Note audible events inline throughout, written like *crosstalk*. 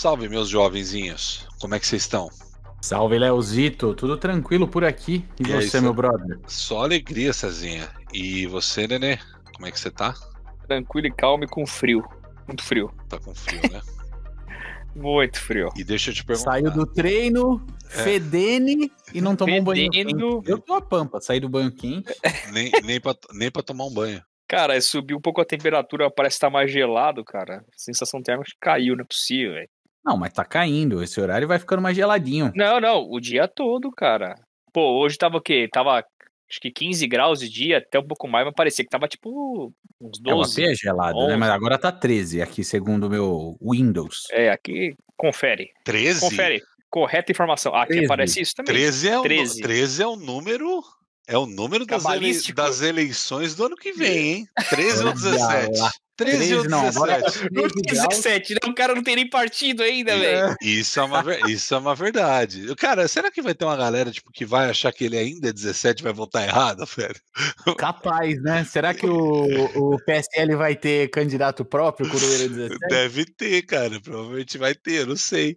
Salve, meus jovenzinhos. Como é que vocês estão? Salve, Leozito. Tudo tranquilo por aqui? E, E aí, você, cê- meu brother? Só alegria, Cezinha. E você, Nenê? Como é que você tá? Tranquilo e calmo e com frio. Muito frio. Tá com frio, né? *laughs* Muito frio. E deixa eu te perguntar. Saiu do treino, É. fedene e não tomou um banho Fedendo. Eu tô a pampa, saí do banho quente. *laughs* Nem, nem, pra, nem pra tomar um banho. Cara, subiu um pouco a temperatura, parece estar mais gelado, cara. A sensação térmica caiu, não é possível, velho. Não, mas tá caindo. Esse horário vai ficando mais geladinho. Não, não, o dia todo, cara. Pô, hoje tava o quê? Tava acho que 15 graus de dia, até um pouco mais, mas parecia que tava tipo uns É, o AP 12. é gelado, né? 11. Mas agora tá 13 aqui, segundo o meu Windows. É, aqui, confere. 13? Confere. Correta informação. Aqui 13. aparece isso também. 13 é, o, 13. 13 é o número. É o número das, ele- das eleições do ano que vem, hein? 13 ou Olha 17? Lá. 13 ou 13 não, agora 17? Não, 13 graus. 17, né? O cara não tem nem partido ainda, velho. Isso é, uma, isso é uma verdade. Cara, será que vai ter uma galera tipo, que vai achar que ele ainda é 17 e vai votar errado, *laughs* velho? Capaz, né? Será que o, o PSL vai ter candidato próprio, Coroeira 17? Deve ter, cara. Provavelmente vai ter, eu não sei.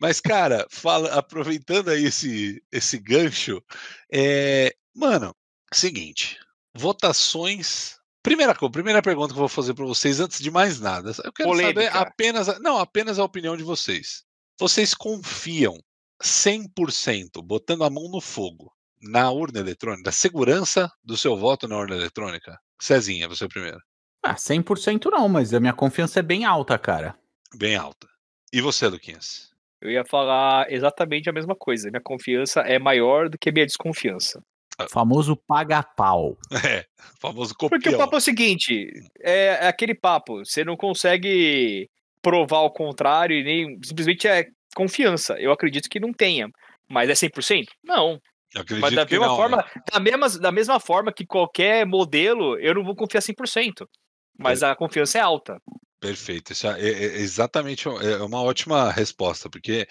Mas, cara, fala, aproveitando aí esse, esse gancho, é, mano, seguinte, votações. Primeira coisa, primeira pergunta que eu vou fazer para vocês antes de mais nada. Eu quero saber Polêmica. apenas, a- não, apenas a opinião de vocês. Vocês confiam 100%, botando a mão no fogo, na urna eletrônica, da segurança do seu voto na urna eletrônica? Cezinha, você primeiro. Ah, 100% não, mas a minha confiança é bem alta, cara. Bem alta. E você, Luquinhas? Eu ia falar exatamente a mesma coisa. Minha confiança é maior do que a minha desconfiança. O famoso paga-pau. *laughs* É, o famoso Porque o copião. papo é o seguinte: é, é aquele papo. Você não consegue provar o contrário e nem. Simplesmente é confiança. Eu acredito que não tenha. Mas é 100%? Não. Eu acredito Mas da que mesma, não, forma, né? da, mesma, da mesma forma que qualquer modelo, eu não vou confiar 100%. Mas a confiança é alta. Perfeito. Isso é, é- é exatamente é uma ótima resposta, porque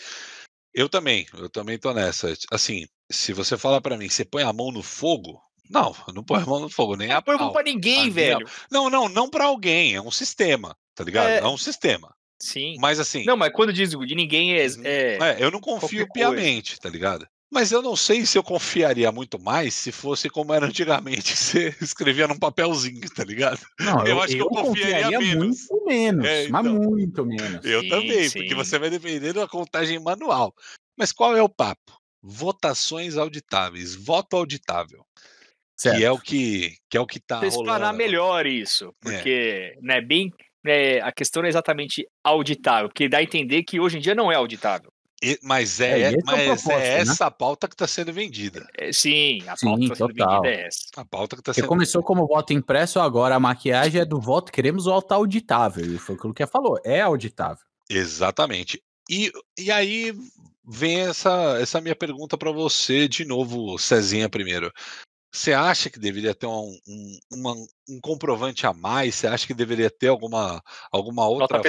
eu também, eu também tô nessa. Assim, se você falar pra mim, você põe a mão no fogo? Não, eu não põe a mão no fogo, nem a Não pergunta pau. pra ninguém, Ah, velho. Não, não, não pra alguém, é um sistema, tá ligado? É, É. um sistema. Sim. Mas assim, Não, mas quando diz de ninguém é. Uhum. é- é, eu não confio piamente, tá ligado? Mas eu não sei se eu confiaria muito mais se fosse como era antigamente, que *laughs* você escrevia num papelzinho, tá ligado? Não, Eu acho que eu confiaria menos. muito menos, É, mas então. muito menos. Eu Sim, também, sim. porque você vai depender da contagem manual. Mas qual é o papo? Votações auditáveis, voto auditável, Certo. que é o que que é o que tá Pra explanar rolando. melhor isso. Porque, né, bem. né, a questão não é exatamente auditável, porque dá a entender que hoje em dia não é auditável. E- mas É, é, é o mas é né? essa a pauta que está sendo vendida. É, sim, a Sim, pauta que tá sendo vendida é essa. A pauta que está sendo começou como voto impresso, agora a maquiagem é do voto, queremos voto auditável. E foi aquilo que ela falou, é auditável. Exatamente. E, e aí vem essa, essa minha pergunta para você de novo, Cezinha, primeiro. Você acha que deveria ter um, um, uma- um comprovante a mais? Você acha que deveria ter alguma, alguma outra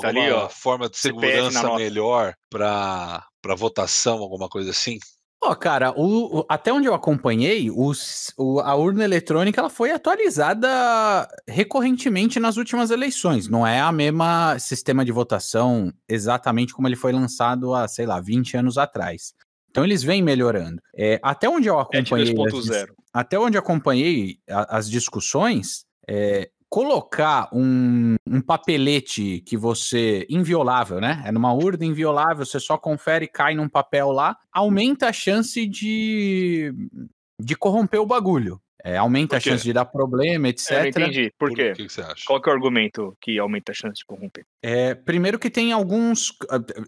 forma, ali, alguma ó. forma de segurança melhor para votação, alguma coisa assim? Ó, cara, o- o- até onde eu acompanhei, os- o- a urna eletrônica ela foi atualizada recorrentemente nas últimas eleições. Não é a mesma sistema de votação exatamente como ele foi lançado há, sei lá, 20 anos atrás. Então eles vêm melhorando. É, até onde eu É acompanhei, as, 2.0. até onde eu acompanhei a- as discussões, é, colocar um, um papelete que você. inviolável, né? É numa urna inviolável, você só confere e cai num papel lá, aumenta a chance de, de corromper o bagulho. É, aumenta Por a quê? chance de dar problema, etc. É, não entendi. Por quê? O que, que você acha? Qual que é o argumento que aumenta a chance de corromper? É, primeiro que tem alguns.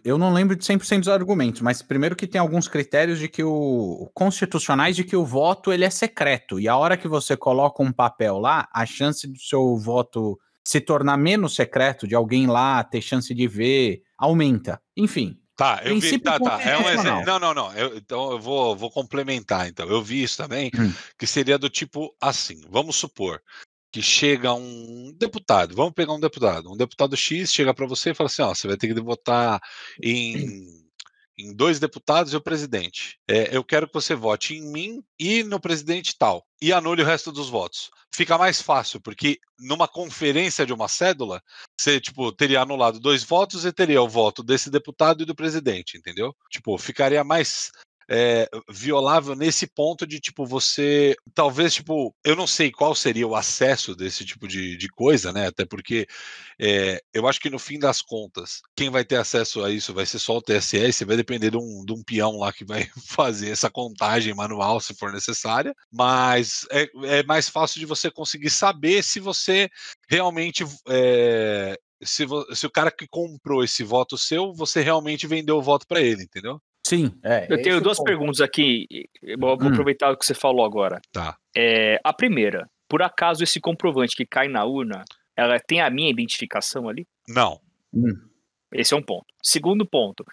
Eu não lembro de 100% dos argumentos, mas primeiro que tem alguns critérios de que o. constitucionais de que o voto ele é secreto. E a hora que você coloca um papel lá, a chance do seu voto se tornar menos secreto, de alguém lá ter chance de ver, aumenta. Enfim. Tá, eu vi, tá, tá. É um exemplo. Não, não, não. Eu- então eu vou, vou complementar. Então, eu vi isso também, Hum. que seria do tipo assim: vamos supor que chega um deputado, vamos pegar um deputado, um deputado X chega para você e fala assim: ó, você vai ter que votar em, em dois deputados e o presidente. É, eu quero que você vote em mim e no presidente tal, e anule o resto dos votos. Fica mais fácil, porque numa conferência de uma cédula, você tipo, teria anulado dois votos e teria o voto desse deputado e do presidente, entendeu? Tipo, ficaria mais é, violável nesse ponto de tipo você talvez tipo eu não sei qual seria o acesso desse tipo de, de coisa né até porque é, eu acho que no fim das contas quem vai ter acesso a isso vai ser só o TSE vai depender de um, de um peão lá que vai *laughs* fazer essa contagem manual se for necessária mas é, é mais fácil de você conseguir saber se você realmente é, se, se, o cara que comprou esse voto seu, você realmente vendeu o voto para ele, entendeu? Sim. É, eu tenho duas perguntas aqui. Vou hum. aproveitar o que você falou agora. Tá. É, a primeira, por acaso esse comprovante que cai na urna, ela tem a minha identificação ali? Não. Hum. Esse é um ponto. Segundo ponto,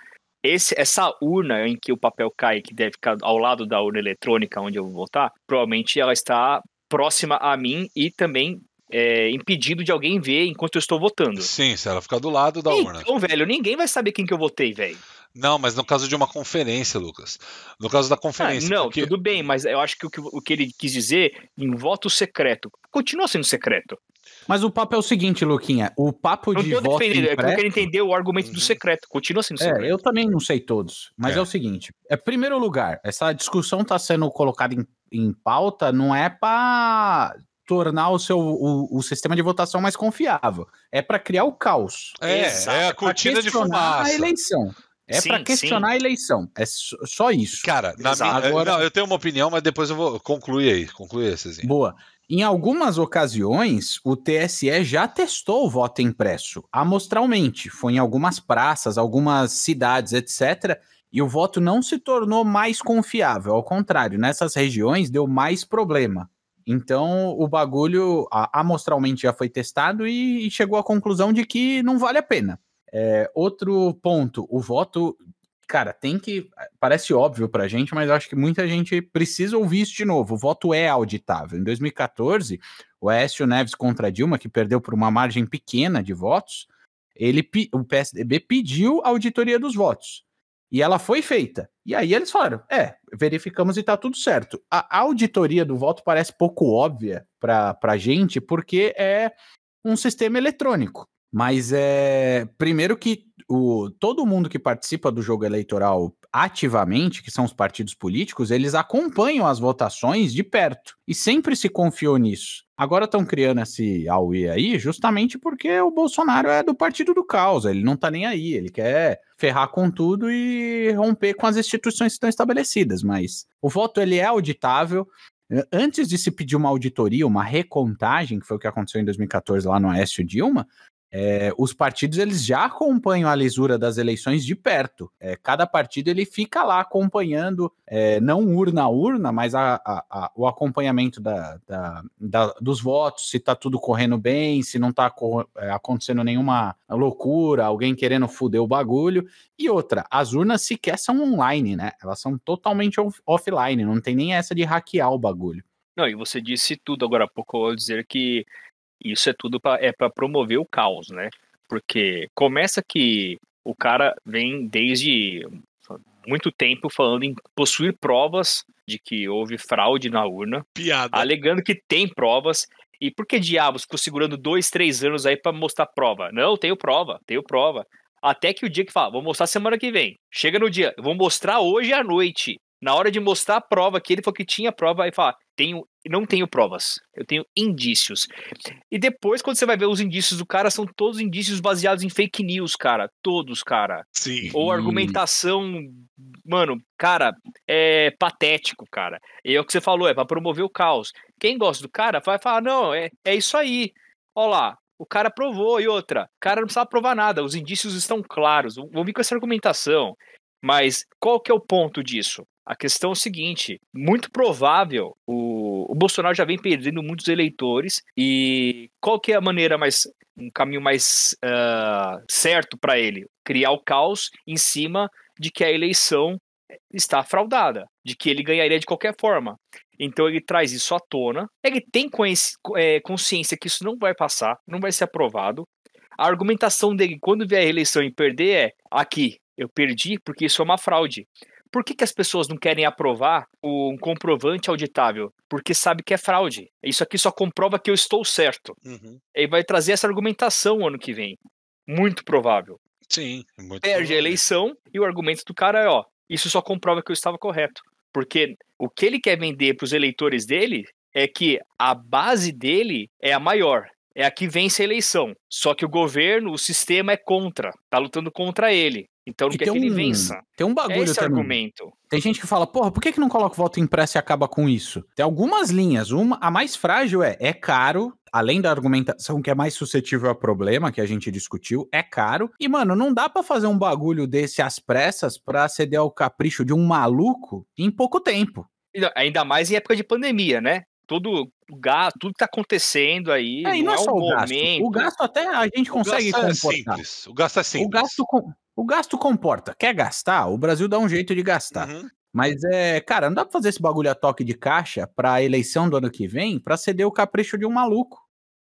esse, essa urna em que o papel cai, que deve ficar ao lado da urna eletrônica onde eu vou votar, provavelmente ela está próxima a mim e também é, impedido de alguém ver enquanto eu estou votando. Sim, se ela ficar do lado da então, urna. Então, velho, ninguém vai saber quem que eu votei, velho. Não, mas no caso de uma conferência, Lucas. No caso da conferência. Ah, não, porque... tudo bem, mas eu acho que o, que o que ele quis dizer em voto secreto continua sendo secreto. Mas o papo é o seguinte, Luquinha. O papo não de voto defendendo, impresso... É eu quero entender o argumento do uhum. secreto. Continua sendo secreto. É, eu também não sei todos. Mas é, é o seguinte. É primeiro lugar, essa discussão está sendo colocada em, em pauta não é para tornar o seu o, o, sistema de votação mais confiável. É para criar o caos. É, Exato. é a cortina de fumaça. a eleição. É para questionar sim. a eleição. É só isso. Cara, na minha, Agora... não, eu tenho uma opinião, mas depois eu vou concluir aí. Concluir esse. Boa. Em algumas ocasiões, o TSE já testou o voto impresso, amostralmente. Foi em algumas praças, algumas cidades, etc. E o voto não se tornou mais confiável. Ao contrário, nessas regiões deu mais problema. Então, o bagulho amostralmente já foi testado e chegou à conclusão de que não vale a pena. É, outro ponto, o voto, cara, tem que. Parece óbvio pra gente, mas acho que muita gente precisa ouvir isso de novo. O voto é auditável. Em 2014, o Aécio Neves contra Dilma, que perdeu por uma margem pequena de votos, ele, o PSDB pediu a auditoria dos votos. E ela foi feita. E aí eles falaram: é, verificamos e tá tudo certo. A auditoria do voto parece pouco óbvia para a gente, porque é um sistema eletrônico. Mas é. Primeiro que o, todo mundo que participa do jogo eleitoral ativamente, que são os partidos políticos, eles acompanham as votações de perto e sempre se confiou nisso. Agora estão criando esse AUE aí justamente porque o Bolsonaro é do partido do caos, ele não tá nem aí, ele quer ferrar com tudo e romper com as instituições que estão estabelecidas, mas o voto ele é auditável, Antes de se pedir uma auditoria, uma recontagem, que foi o que aconteceu em 2014 lá no Aécio Dilma, é, os partidos eles já acompanham a lisura das eleições de perto. É, cada partido ele fica lá acompanhando, é, não urna a urna, mas a, a, a, o acompanhamento da, da, da, dos votos, se está tudo correndo bem, se não está é, acontecendo nenhuma loucura, alguém querendo foder o bagulho. E outra, as urnas sequer são online, né? Elas são totalmente off offline, não tem nem essa de hackear o bagulho. Não, e você disse tudo agora há pouco ao dizer que isso é tudo pra, é para promover o caos, né? Porque começa que o cara vem desde muito tempo falando em possuir provas de que houve fraude na urna, Piada. alegando que tem provas. E por que diabos ficou segurando dois, três anos aí para mostrar prova? Não, tenho prova, tenho prova. Até que o dia que fala, vou mostrar semana que vem. Chega no dia, vou mostrar hoje à noite. Na hora de mostrar a prova, que ele falou que tinha prova, aí fala, tenho, não tenho provas, eu tenho indícios. E depois, quando você vai ver os indícios do cara, são todos indícios baseados em fake news, cara. Todos, cara. Sim. Ou argumentação, mano, cara, é patético, cara. E é o que você falou, é para promover o caos. Quem gosta do cara vai falar, não, é, é isso aí. Olha lá, o cara provou e outra. O cara não precisava provar nada, os indícios estão claros. Vou vir com essa argumentação. Mas qual que é o ponto disso? A questão é o seguinte: muito provável o, o Bolsonaro já vem perdendo muitos eleitores e qual que é a maneira mais um caminho mais uh, certo para ele? Criar o caos em cima de que a eleição está fraudada, de que ele ganharia de qualquer forma. Então ele traz isso à tona. Ele tem é, consciência que isso não vai passar, não vai ser aprovado. A argumentação dele, quando vier a eleição e perder, é aqui, eu perdi porque isso é uma fraude. Por que, que as pessoas não querem aprovar um comprovante auditável? Porque sabe que é fraude. Isso aqui só comprova que eu estou certo. Uhum. E vai trazer essa argumentação ano que vem. Muito provável. Sim, muito Perde a provável. eleição e o argumento do cara é, ó, isso só comprova que eu estava correto. Porque o que ele quer vender para os eleitores dele é que a base dele é a maior. É a que vence a eleição. Só que o governo, o sistema é contra. Tá lutando contra ele. Então não E quer tem que ele um- vença. Tem um É bagulho esse também. argumento. Tem gente que fala, porra, por que, que não coloca o voto impresso e acaba com isso? Tem algumas linhas. Uma, a mais frágil é, é caro, além da argumentação que é mais suscetível a problema, que a gente discutiu, é caro. E, mano, não dá pra fazer um bagulho desse às pressas pra ceder ao capricho de um maluco em pouco tempo. Ainda mais em época de pandemia, né? Todo o gasto, tudo que tá acontecendo aí. É, não é é só o gasto. momento. O gasto até a gente O consegue gasto é comportar. simples. O gasto é simples. O gasto, com- o gasto comporta. Quer gastar? O Brasil dá um jeito de gastar. Uhum. Mas é, cara, não dá pra fazer esse bagulho a toque de caixa pra eleição do ano que vem pra ceder o capricho de um maluco.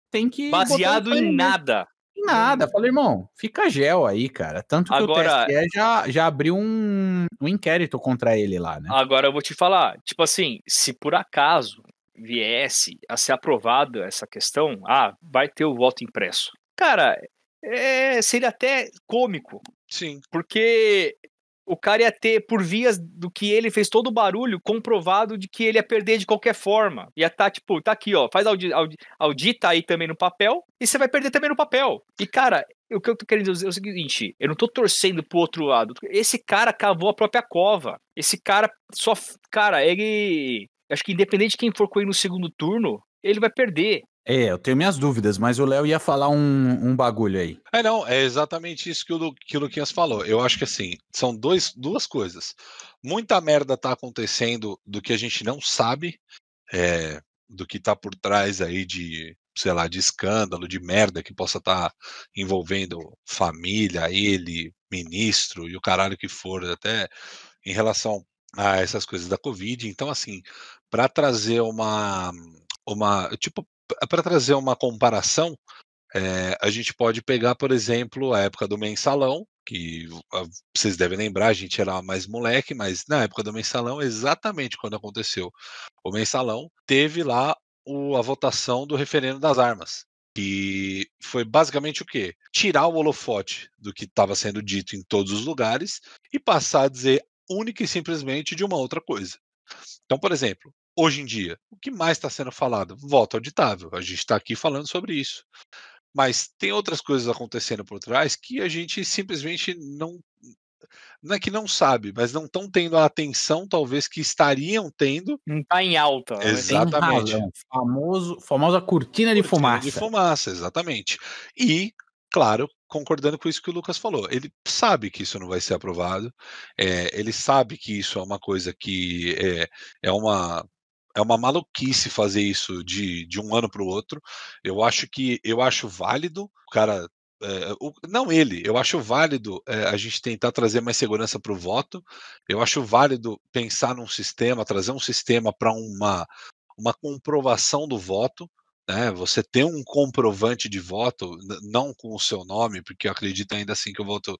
Tem que. Baseado em nada. Em nada. Falei, irmão, fica gel aí, cara. Tanto que Agora- o TSE já, já abriu um, um inquérito contra ele lá, né? Agora eu vou te falar, tipo assim, se por acaso viesse a ser aprovada essa questão, ah, vai ter o voto impresso. Cara, é, seria até cômico, Sim. porque o cara ia ter, por vias do que ele fez todo o barulho, comprovado de que ele ia perder de qualquer forma. Ia estar, tipo, tá aqui, ó, faz audi, audi, audita aí também no papel, e você vai perder também no papel. E, cara, o que eu tô querendo dizer é o seguinte, eu não tô torcendo pro outro lado. Esse cara cavou a própria cova. Esse cara só. Cara, ele. Acho que independente de quem for com ele no segundo turno, ele vai perder. É, eu tenho minhas dúvidas, mas o Léo ia falar um, um bagulho aí. É, não, é exatamente isso que o, Lu- que o Luquinhas falou. Eu acho que assim, são dois, duas coisas. Muita merda tá acontecendo do que a gente não sabe, é, do que tá por trás aí de, sei lá, de escândalo, de merda que possa estar envolvendo família, ele, ministro e o caralho que for, até em relação a essas coisas da Covid. Então, assim, para trazer uma, uma tipo, para trazer uma comparação, é, a gente pode pegar, por exemplo, a época do mensalão, que vocês devem lembrar, a gente era mais moleque, mas na época do mensalão, exatamente quando aconteceu o mensalão, teve lá o- a votação do referendo das armas. Que foi basicamente o quê? Tirar o holofote do que estava sendo dito em todos os lugares e passar a dizer única e simplesmente de uma outra coisa. Então, por exemplo, hoje em dia, o que mais está sendo falado? Voto auditável. A gente está aqui falando sobre isso. Mas tem outras coisas acontecendo por trás que a gente simplesmente não. Não é que não sabe, mas não estão tendo a atenção, talvez, que estariam tendo. Não tá em alta. né? Exato. Exatamente. Razão. Famoso, famosa cortina de cortina fumaça. De fumaça, exatamente. E, claro, concordando com isso que o Lucas falou, ele sabe que isso não vai ser aprovado, é, ele sabe que isso é uma coisa que é, é uma. É uma maluquice fazer isso de, de um ano para o outro. Eu acho que eu acho válido cara é, o- não ele, eu acho válido é, a gente tentar trazer mais segurança para o voto. Eu acho válido pensar num sistema, trazer um sistema para uma, uma comprovação do voto. Né? Você ter um comprovante de voto, não com o seu nome, porque eu acredito ainda assim que o voto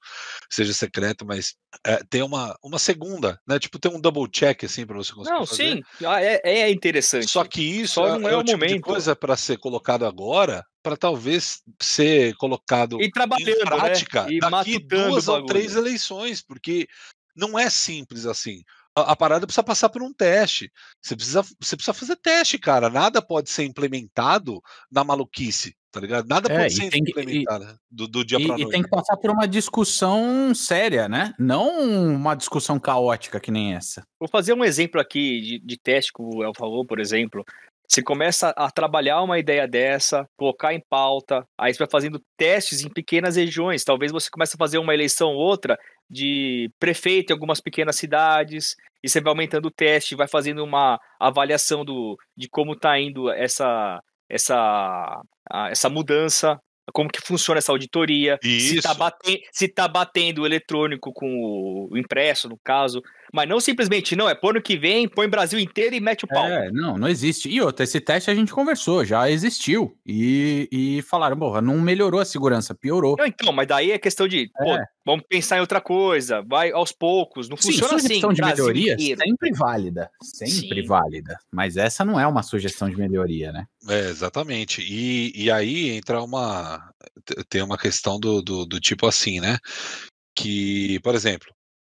seja secreto, mas é, ter uma, uma segunda, né? Tipo, ter um double check assim para você conseguir Não, fazer. sim, ah, é, é interessante. Só que isso Só é, não é é o o tipo de momento. coisa para ser colocado agora, para talvez ser colocado E trabalhando, em prática né? E daqui duas ou três eleições, porque não é simples assim. A, a parada precisa passar por um teste. Você precisa, você precisa fazer teste, cara. Nada pode ser implementado na maluquice, tá ligado? Nada É, pode e ser que- implementado do, do dia E, para e noite. tem que passar por uma discussão séria, né? Não uma discussão caótica que nem essa. Vou fazer um exemplo aqui de, de teste que o El falou, por exemplo. Você começa a trabalhar uma ideia dessa, colocar em pauta, aí você vai fazendo testes em pequenas regiões. Talvez você comece a fazer uma eleição ou outra de prefeito em algumas pequenas cidades, e você vai aumentando o teste, vai fazendo uma avaliação do, de como está indo essa, essa, essa mudança. Como que funciona essa auditoria, se tá, Isso. se tá batendo o eletrônico com o impresso, no caso, mas não simplesmente, não, é pôr no que vem, põe Brasil inteiro e mete o pau. É, não, não existe. E outra, esse teste a gente conversou, já existiu. E, e falaram, porra, não melhorou a segurança, piorou. Não, então, mas daí é questão de, pô, É. vamos pensar em outra coisa, vai aos poucos, não Sim, funciona assim, sugestão de Brasil melhoria inteiro. sempre válida, sempre Sim. válida. Mas essa não é uma sugestão de melhoria, né? É, exatamente. E, e aí entra uma. Te- Tem uma questão do, do, do tipo assim, né? Que, por exemplo,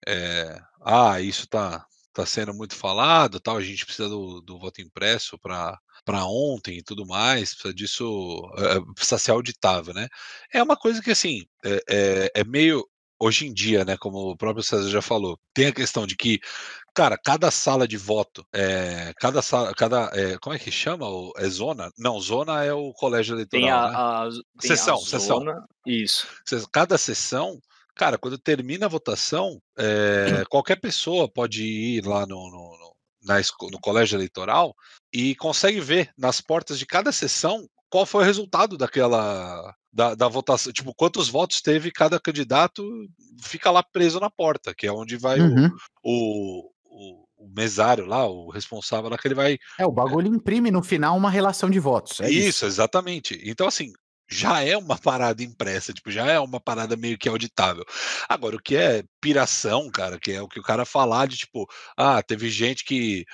é, ah, isso tá, tá sendo muito falado, tal, a gente precisa do, do voto impresso para para ontem e tudo mais, precisa disso, é, precisa ser auditável, né? É uma coisa que, assim, é, é, é meio. Hoje em dia, né, como o próprio César já falou, tem a questão de que, cara, cada sala de voto, é, cada sala, cada, é, como é que chama? É zona? Não, zona é o colégio eleitoral, Tem a, né? a, tem a Sessão, sessão. zona- Isso. Cês- Cada sessão, cara, quando termina a votação, é, *clears throat* qualquer pessoa pode ir lá no, no, no- na no colégio eleitoral e consegue ver nas portas de cada sessão qual foi o resultado daquela da, da votação, tipo, quantos votos teve cada candidato, fica lá preso na porta, que é onde vai Uhum. o, o, o mesário lá, o responsável lá, que ele vai É, o bagulho imprime no final uma relação de votos. É isso, isso. exatamente. Então, assim, já é uma parada impressa, tipo, já é uma parada meio que auditável. Agora, o que é piração, cara, que é o que o cara falar de tipo, ah, teve gente que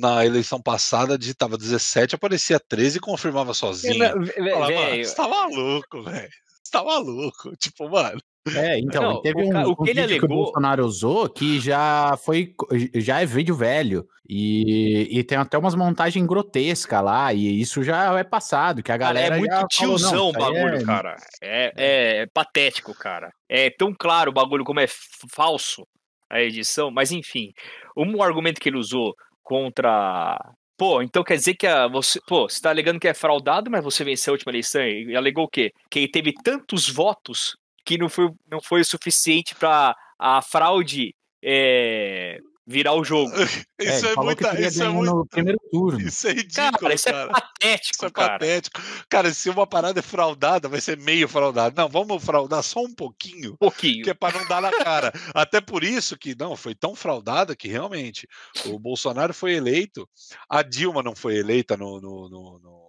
na eleição passada digitava 17, aparecia 13 e confirmava sozinho. Não, mano, velho, você tá maluco, velho. Você tá maluco. Tipo, mano. É, então, Não, teve o um, o um que ele vídeo que o alegou- Bolsonaro usou que já foi, já é vídeo velho e, e tem até umas montagens grotescas lá e isso já é passado, que a Cara, galera é muito já falou, tiozão o bagulho, é- cara. É, é, é patético, cara. É tão claro o bagulho como é falso a edição, mas enfim. Um argumento que ele usou contra. Pô, então quer dizer que a, você. Pô, você tá alegando que é fraudado, mas você venceu a última eleição e alegou o quê? Que teve tantos votos que não foi, não foi o suficiente pra a fraude é, virar o jogo. É, *laughs* Isso é, que muita. Isso é muito. no primeiro turno. Isso é ridículo, Cara, isso é cara. patético, Isso é cara. patético. Cara, se uma parada é fraudada, vai ser meio fraudada. Não, vamos fraudar só um pouquinho. Um pouquinho. que é para não dar na cara. Até por isso que não foi tão fraudada que realmente o Bolsonaro foi eleito, a Dilma não foi eleita no, no- no- no-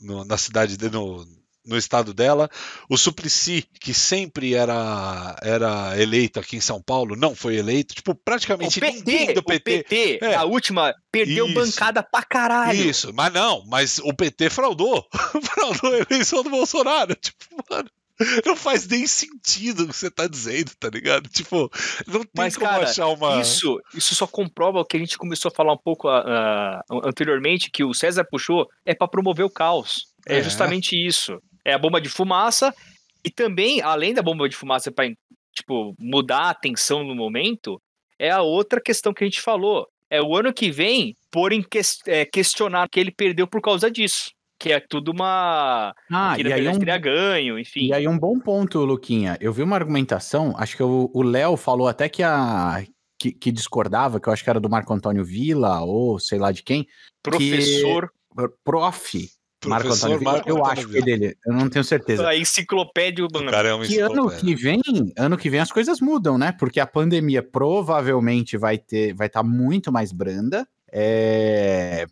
no- na cidade de, no, no estado dela, o Suplicy que sempre era era eleito aqui em São Paulo não foi eleito, tipo O praticamente PT, ninguém do o PT. PT, É. a última, perdeu Isso. bancada pra caralho. Isso, mas não, mas o PT fraudou, *laughs* fraudou a eleição do Bolsonaro, tipo, mano. Não faz nem sentido o que você tá dizendo, tá ligado? Tipo, não tem Mas, como cara, achar uma. Isso, isso só comprova o que a gente começou a falar um pouco ah, anteriormente, que o César puxou, é para promover o caos. É, É. justamente isso. É a bomba de fumaça e também, além da bomba de fumaça para tipo, mudar a atenção no momento, é a outra questão que a gente falou. É o ano que vem por em ques- é, questionar que ele perdeu por causa disso. Que é tudo uma. Ah, que e aí, um, ganho, enfim. e aí um bom ponto, Luquinha. Eu vi uma argumentação, acho que o o Léo falou até que a que, que discordava, que eu acho que era do Marco Antônio Villa ou sei lá de quem, Professor, prof. Marco Antônio Villa, Marco eu Antônio acho que é dele, eu não tenho certeza. a enciclopédia O humana. cara é Que ano que vem, ano que vem as coisas mudam, né? Porque a pandemia provavelmente vai ter, vai estar muito mais branda. É,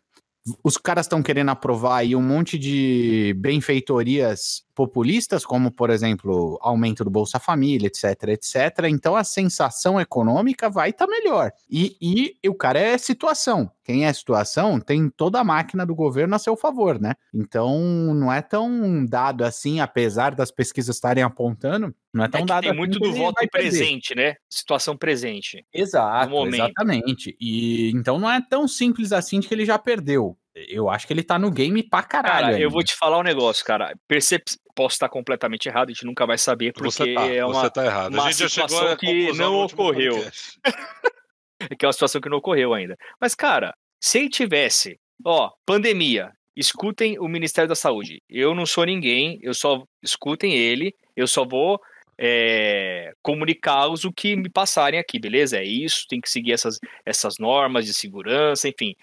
Os caras estão querendo aprovar aí um monte de benfeitorias populistas, como por exemplo, aumento do Bolsa Família, etc, etc. Então a sensação econômica vai estar melhor. E, e o cara é situação. Quem é situação tem toda a máquina do governo a seu favor, né? Então não é tão dado assim, apesar das pesquisas estarem apontando, não é tão É dado tem assim muito do voto presente, né? Situação presente. Exato, exatamente. E então não é tão simples assim de que ele já perdeu. Eu acho que ele tá no game pra caralho. Cara, eu vou te falar um negócio, cara. Percep... Posso estar completamente errado, a gente nunca vai saber, porque Você tá, é uma, tá errado. uma situação que não ocorreu. podcast. *laughs* que é uma situação que não ocorreu ainda. Mas, cara, se ele tivesse, ó, pandemia, escutem o Ministério da Saúde. Eu não sou ninguém, eu só escutem ele, eu só vou é, comunicá-los o que me passarem aqui, beleza? É isso, tem que seguir essas, essas normas de segurança, enfim.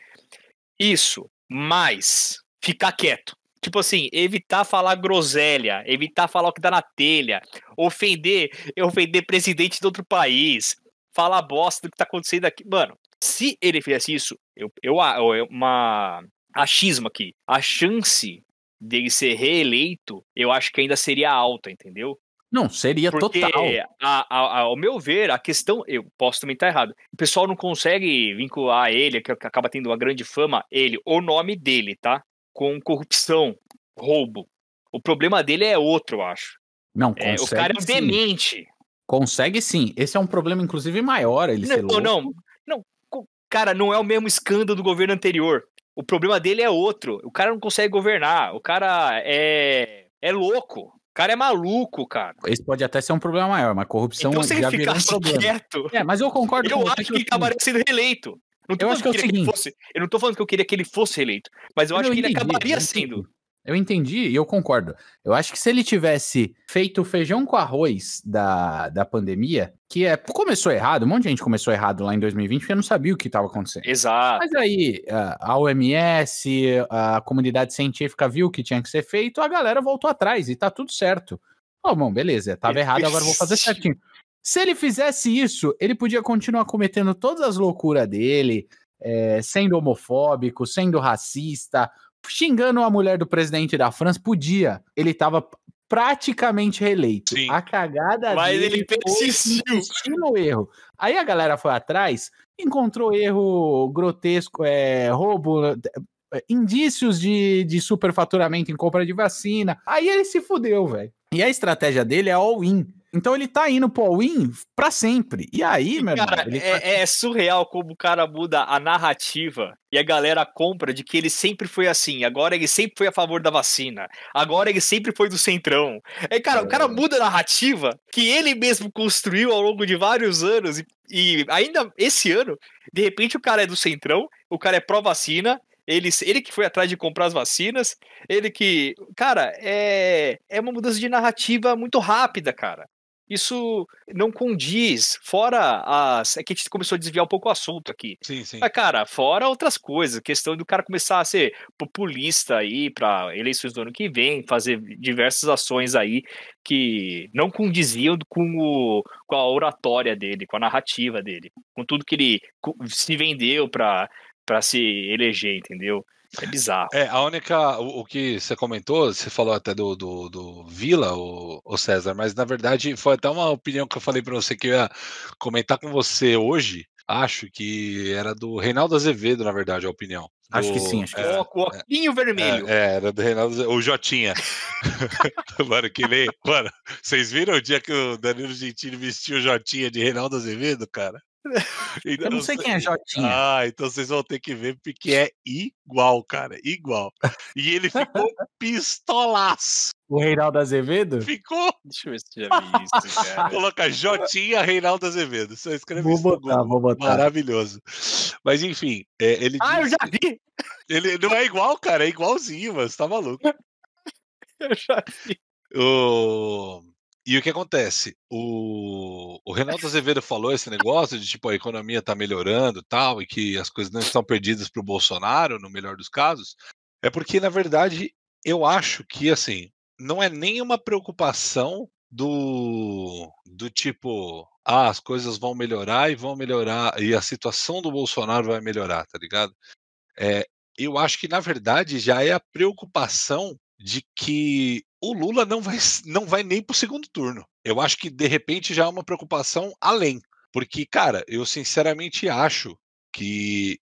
Isso, mas ficar quieto. Tipo assim, evitar falar groselha, evitar falar o que dá na telha, ofender, ofender presidente de outro país, falar bosta do que tá acontecendo aqui. Mano, se ele fizesse isso, eu, eu, eu uma achismo aqui, a chance dele ser reeleito, eu acho que ainda seria alta, entendeu? Não, seria Porque, total. A, a, ao meu ver, a questão, eu posso também estar errado, o pessoal não consegue vincular ele, que acaba tendo uma grande fama, ele, o nome dele, tá? Com corrupção, roubo. O problema dele é outro, eu acho. Não, É, o cara é um sim. demente. Consegue sim. Esse é um problema, inclusive, maior. Ele ser Não, louco. não, não. Cara, não é o mesmo escândalo do governo anterior. O problema dele é outro. O cara não consegue governar. O cara é, é louco. O cara é maluco, cara. Esse pode até ser um problema maior, mas corrupção então, já virou um problema. quieto, É, mas eu concordo com eu você acho que ele é o acabaria sendo reeleito. Não tô Eu acho que é o eu seguinte. fosse. Eu não tô falando que eu queria que ele fosse reeleito. Mas eu acho que ele entendi, acabaria eu entendi. sendo. Eu entendi e eu concordo. Eu acho que se ele tivesse feito o feijão com arroz da, da pandemia, que é começou errado, um monte de gente começou errado lá em 2020 porque não sabia o que estava acontecendo. Exato. Mas aí a OMS, a comunidade científica viu o que tinha que ser feito, a galera voltou atrás e tá tudo certo. Ó, bom, beleza, tava errado, agora eu vou fazer certinho. Se ele fizesse isso, ele podia continuar cometendo todas as loucuras dele, é, sendo homofóbico, sendo racista, xingando a mulher do presidente da França, podia. Ele tava praticamente reeleito. Sim. A cagada Mas dele ele persistiu. no erro. Aí a galera foi atrás, encontrou erro grotesco, é, roubo, é, indícios de, de superfaturamento em compra de vacina. Aí ele se fudeu, velho. E a estratégia dele é all-in. Então ele tá indo pro all-in pra sempre. E aí, meu Cara, irmão, ele tá- é, é surreal como o cara muda a narrativa e a galera compra de que ele sempre foi assim. Agora ele sempre foi a favor da vacina. Agora ele sempre foi do centrão. É, cara, o cara muda a narrativa que ele mesmo construiu ao longo de vários anos e, e ainda esse ano, de repente o cara é do centrão, o cara é pró-vacina. Ele, ele que foi atrás de comprar as vacinas, ele que. Cara, é, é uma mudança de narrativa muito rápida, cara. Isso não condiz. Fora as. É que a gente começou a desviar um pouco o assunto aqui. Sim, sim. Mas, cara, fora outras coisas. Questão do cara começar a ser populista aí para eleições do ano que vem, fazer diversas ações aí que não condiziam com, o, com a oratória dele, com a narrativa dele, com tudo que ele se vendeu para se eleger, entendeu? É bizarro. É, a única. O, o que você comentou, você falou até do, do, do Vila, o, o César, mas na verdade foi até uma opinião que eu falei para você que eu ia comentar com você hoje. Acho que era do Reinaldo Azevedo, na verdade, a opinião. Acho que Do- sim, acho que é, o o Oquinho Vermelho. É, é, era do Reinaldo Azevedo, o Jotinha. *laughs* *laughs* mano, que nem. Mano, vocês viram o dia que o Danilo Gentili vestiu o Jotinha de Reinaldo Azevedo, cara? *laughs* Eu não sei quem é Jotinha. Ah, então vocês vão ter que ver porque é igual, cara, igual. E ele ficou *laughs* pistolaço. O Reinaldo Azevedo? Ficou. Deixa eu ver se você já vi isso, cara. Coloca Jotinha Reinaldo Azevedo. Só escreve Vou isso botar, vou botar. Maravilhoso. Mas enfim, é, ele Ah, eu já vi! ele não é igual, cara, é igualzinho, mas você tá maluco. *laughs* Eu já vi. O... E o que acontece? O... o Renato Azevedo falou esse negócio de tipo a economia tá melhorando tal, e que as coisas não estão perdidas para o Bolsonaro, no melhor dos casos. É porque, na verdade, eu acho que assim, não é nenhuma preocupação do, do tipo, ah, as coisas vão melhorar e vão melhorar, e a situação do Bolsonaro vai melhorar, tá ligado? É, eu acho que, na verdade, já é a preocupação de que o Lula não vai, não vai nem para o segundo turno. Eu acho que, de repente, já é uma preocupação além. Porque, cara, eu sinceramente acho que.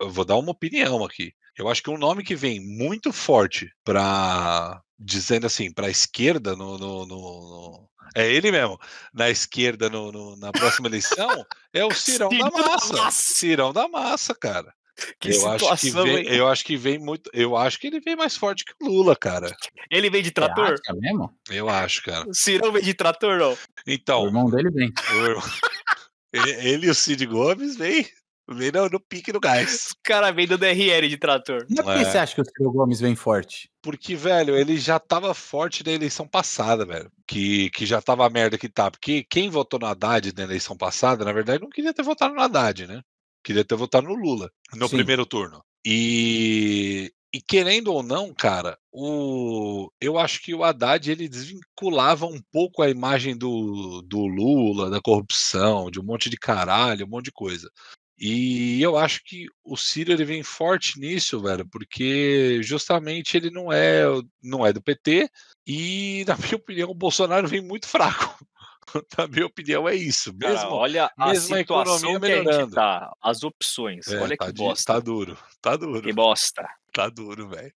Eu vou dar uma opinião aqui. Eu acho que um nome que vem muito forte para dizendo assim, para a esquerda no, no, no- É ele mesmo. Na esquerda no- no- na próxima eleição é o Cirão da Cirão da Massa. Massa. Cirão da Massa, cara. *laughs* Que eu acho que situação, vem, hein? eu acho que vem muito, eu acho que ele vem mais forte que o Lula, cara. Ele vem de trator? acha mesmo? Eu acho, cara. O Cirão vem de trator, não? O Então, irmão dele vem. o irmão- *laughs* ele, ele e o Cid Gomes vem, vem no, no pique do gás. Os caras vêm do DRL de trator. Mas por que É. você acha que o Ciro Gomes vem forte? Porque, velho, ele já tava forte na eleição passada, velho. Que, que já tava a merda que tá. Porque quem votou no Haddad na eleição passada, na verdade, não queria ter votado no Haddad, né? Queria ter votado no Lula no Sim. primeiro turno. E e querendo ou não, cara, o, eu acho que o Haddad ele desvinculava um pouco a imagem do, do Lula, da corrupção, de um monte de caralho, um monte de coisa. E eu acho que o Ciro ele vem forte nisso, velho, porque justamente ele não é, não é do PT e, *laughs* na minha opinião, o Bolsonaro vem muito fraco. *laughs* na minha opinião, é isso. Mesmo, Cara, olha mesmo a situação economia que a gente melhorando. tá, as opções. É, olha tá, que di- bosta. tá duro, tá duro, Que bosta. tá duro, velho.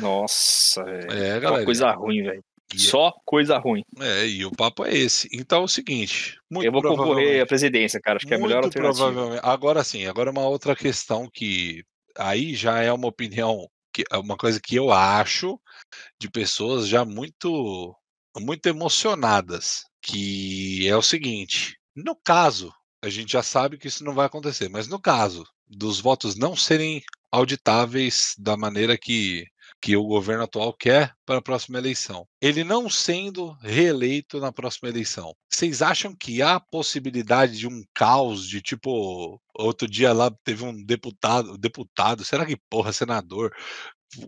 Nossa, velho. É, galera. coisa ruim, velho. E, Só coisa ruim. é, e o papo é esse. Então é o seguinte, muito Eu vou concorrer à presidência, cara. Acho que é a melhor alternativa. provavelmente. Agora sim, agora uma outra questão que aí já é uma opinião, que é uma coisa que eu acho de pessoas já muito muito emocionadas, que é o seguinte, no caso, a gente já sabe que isso não vai acontecer, mas no caso dos votos não serem auditáveis da maneira que que o governo atual quer para a próxima eleição. Ele não sendo reeleito na próxima eleição. Vocês acham que há possibilidade de um caos de tipo outro dia lá teve um deputado, deputado, será que porra, senador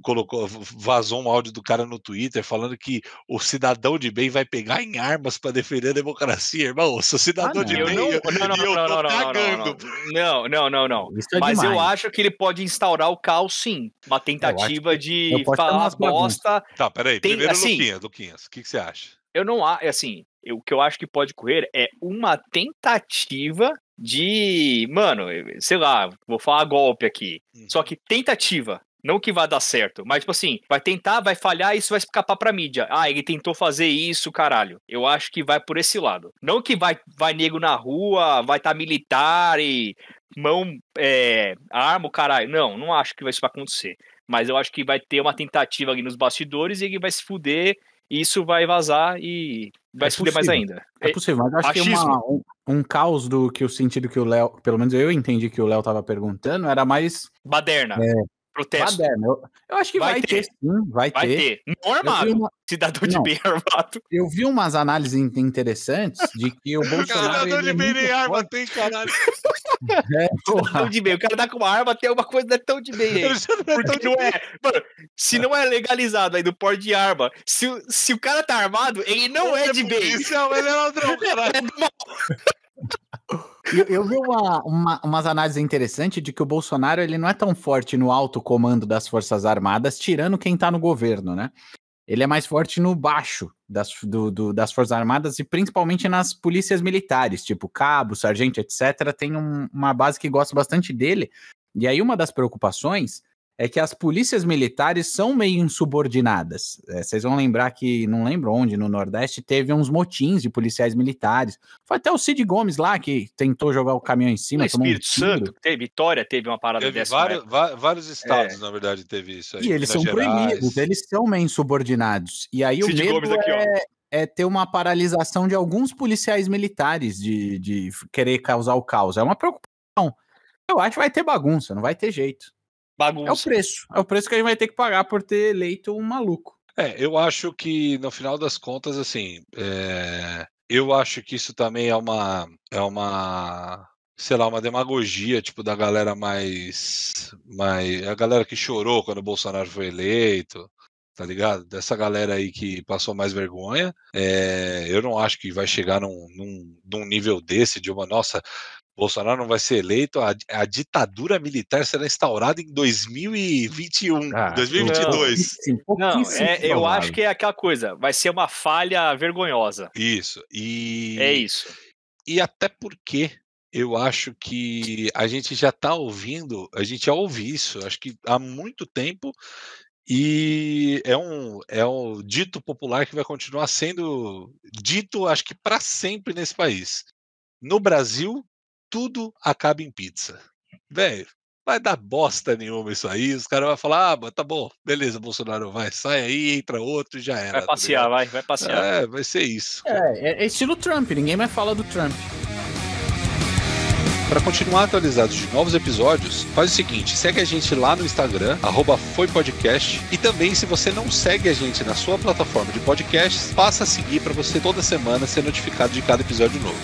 colocou vazou um áudio do cara no Twitter falando que o cidadão de bem vai pegar em armas para defender a democracia, irmão. Eu sou cidadão Ah, de. Eu bem não, eu- não, não, eu não, não, não, não, cagando. não, não, não, não. Isso é Mas demais. eu acho que ele pode instaurar o caos, sim. Uma tentativa de falar bosta. Tá, peraí. Tem, Primeiro, assim- Luquinhas, Luquinhas, o que, que você acha? Eu não acho, assim, eu- o que eu acho que pode correr é uma tentativa de, mano, sei lá, vou falar golpe aqui. Só que tentativa. Não que vai dar certo, mas tipo assim, vai tentar, vai falhar isso vai escapar pra mídia. Ah, ele tentou fazer isso, caralho. Eu acho que vai por esse lado. Não que vai, vai nego na rua, vai estar militar e mão, é, arma, caralho. Não, não acho que vai isso vai acontecer. Mas eu acho que vai ter uma tentativa ali nos bastidores e ele vai se fuder e isso vai vazar e vai É se fuder mais ainda. É possível, mas acho que uma- achismo. um, um caos do que o sentido que o Léo, pelo menos eu entendi que o Léo tava perguntando, era mais Baderna. Protesto. baderna. Eu, eu acho que Vai vai, ter. ter. sim, vai, Vai ter. ter. Não armado. uma- Cidadão de Não. bem *laughs* armado. eu vi umas análises in- interessantes de que o *laughs* Bolsonaro. Cidadão ele de é bem nem arma forte- tem, caralho. *laughs* É. Cidadão de bem. O cara tá com uma arma, tem alguma coisa não é tão de bem aí. É Porque não é. Mano, se não é legalizado aí do porte de arma, se, o- se o cara tá armado, ele não é de bem. policial, ele é ladrão, caralho. É do mal. Eu, eu vi uma, uma- umas análises interessantes de que o Bolsonaro ele não é tão forte no alto comando das Forças Armadas, tirando quem tá no governo, né? Ele é mais forte no baixo das, do- do- das Forças Armadas e principalmente nas polícias militares, tipo cabo, sargento, etc. Tem um- uma base que gosta bastante dele. E aí, uma das preocupações é que as polícias militares são meio insubordinadas. É, vocês vão lembrar que, não lembro onde, no Nordeste, teve uns motins de policiais militares. Foi até o Cid Gomes lá que tentou jogar o caminhão em cima, No um Espírito tiro. Santo, teve Vitória, teve uma parada Teve dessa. vários, né? va- vários estados, na verdade, teve isso aí. E eles são Gerais. proibidos, eles são meio insubordinados. E aí Cid o medo Gomes aqui, ó. é, é ter uma paralisação de alguns policiais militares de, de querer causar o caos. É uma preocupação. Eu acho que vai ter bagunça, não vai ter jeito. É o Bagunça. preço. É o preço que a gente vai ter que pagar por ter eleito um maluco. É, eu acho que no final das contas, assim, é, eu acho que isso também é uma, é uma, sei lá, uma demagogia, tipo, da galera mais, mais, a galera que chorou quando o Bolsonaro foi eleito, tá ligado? Dessa galera aí que passou mais vergonha. É, eu não acho que vai chegar num, num, num nível desse, de uma, nossa, Bolsonaro não vai ser eleito, a, a ditadura militar será instaurada em 2021, Ah, 2022. pouquíssimo, Não, pouquíssimo é, eu acho que é aquela coisa. Vai ser uma falha vergonhosa. Isso. E, É isso. e até porque eu acho que a gente já está ouvindo, a gente já ouve isso, acho que há muito tempo, e é um, é um dito popular que vai continuar sendo dito, acho que para sempre nesse país. No Brasil, tudo acaba em pizza. Velho, vai dar bosta nenhuma isso aí. Os caras vão falar: ah, mas tá bom, beleza, Bolsonaro vai, sai aí, entra outro e já era. Vai tá passear, ligado? vai, vai passear. É, vai ser isso. É, é estilo Trump, ninguém mais fala do Trump. Para continuar atualizado de novos episódios, faz o seguinte: segue a gente lá no Instagram, arroba FoiPodcast. E também, se você não segue a gente na sua plataforma de podcasts, passa a seguir para você toda semana ser notificado de cada episódio novo.